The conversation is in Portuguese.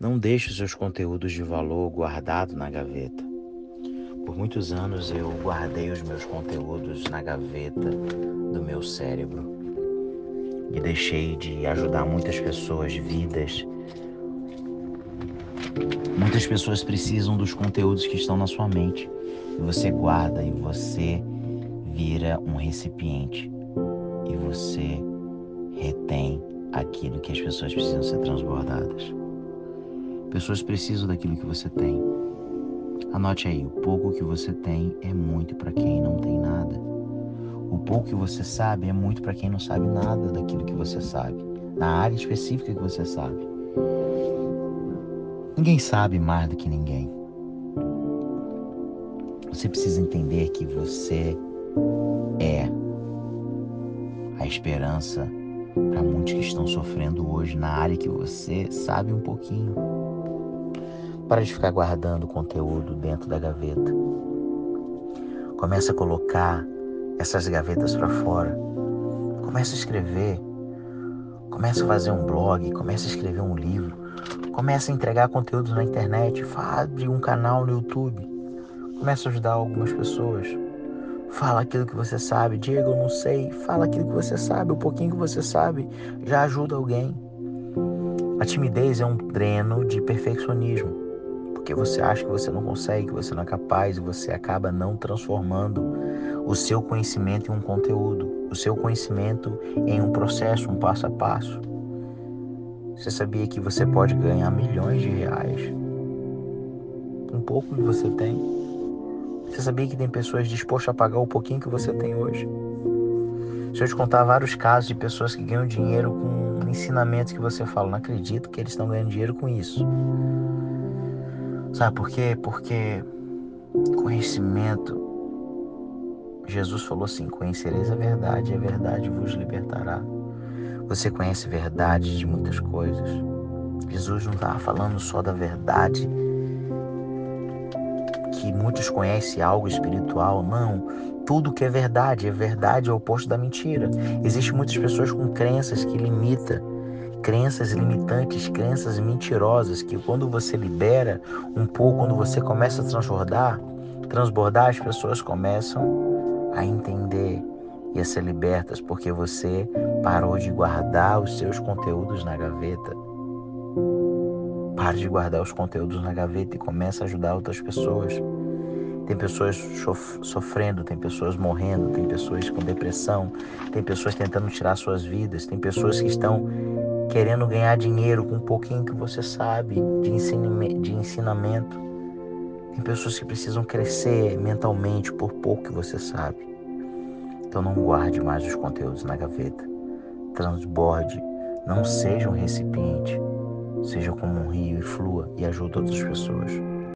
Não deixe seus conteúdos de valor guardados na gaveta. Por muitos anos eu guardei os meus conteúdos na gaveta do meu cérebro e deixei de ajudar muitas pessoas, vidas. Muitas pessoas precisam dos conteúdos que estão na sua mente e você guarda e você vira um recipiente e você retém aquilo que as pessoas precisam ser transbordadas. Pessoas precisam daquilo que você tem. Anote aí, o pouco que você tem é muito para quem não tem nada. O pouco que você sabe é muito para quem não sabe nada daquilo que você sabe, na área específica que você sabe. Ninguém sabe mais do que ninguém. Você precisa entender que você é a esperança para muitos que estão sofrendo hoje na área que você sabe um pouquinho. Para de ficar guardando conteúdo dentro da gaveta. Começa a colocar essas gavetas para fora. Começa a escrever. Começa a fazer um blog, começa a escrever um livro, começa a entregar conteúdo na internet, abre um canal no YouTube. Começa a ajudar algumas pessoas. Fala aquilo que você sabe. Diego, eu não sei. Fala aquilo que você sabe. O pouquinho que você sabe já ajuda alguém. A timidez é um dreno de perfeccionismo. Porque você acha que você não consegue, que você não é capaz e você acaba não transformando o seu conhecimento em um conteúdo, o seu conhecimento em um processo, um passo a passo. Você sabia que você pode ganhar milhões de reais? Um pouco que você tem. Você sabia que tem pessoas dispostas a pagar o pouquinho que você tem hoje? Se eu te contar vários casos de pessoas que ganham dinheiro com ensinamentos que você fala, não acredito que eles estão ganhando dinheiro com isso. Sabe por quê? Porque conhecimento. Jesus falou assim: Conhecereis a verdade, e a verdade vos libertará. Você conhece verdade de muitas coisas. Jesus não estava falando só da verdade que muitos conhecem algo espiritual. Não. Tudo que é verdade, é verdade é o oposto da mentira. Existem muitas pessoas com crenças que limitam, crenças limitantes, crenças mentirosas, que quando você libera um pouco, quando você começa a transbordar, transbordar, as pessoas começam a entender e a ser libertas, porque você parou de guardar os seus conteúdos na gaveta. Pare de guardar os conteúdos na gaveta e comece a ajudar outras pessoas. Tem pessoas sofrendo, tem pessoas morrendo, tem pessoas com depressão, tem pessoas tentando tirar suas vidas, tem pessoas que estão querendo ganhar dinheiro com um pouquinho que você sabe de ensinamento. Tem pessoas que precisam crescer mentalmente por pouco que você sabe. Então não guarde mais os conteúdos na gaveta. Transborde, não seja um recipiente. Seja como um rio e flua e ajude outras pessoas.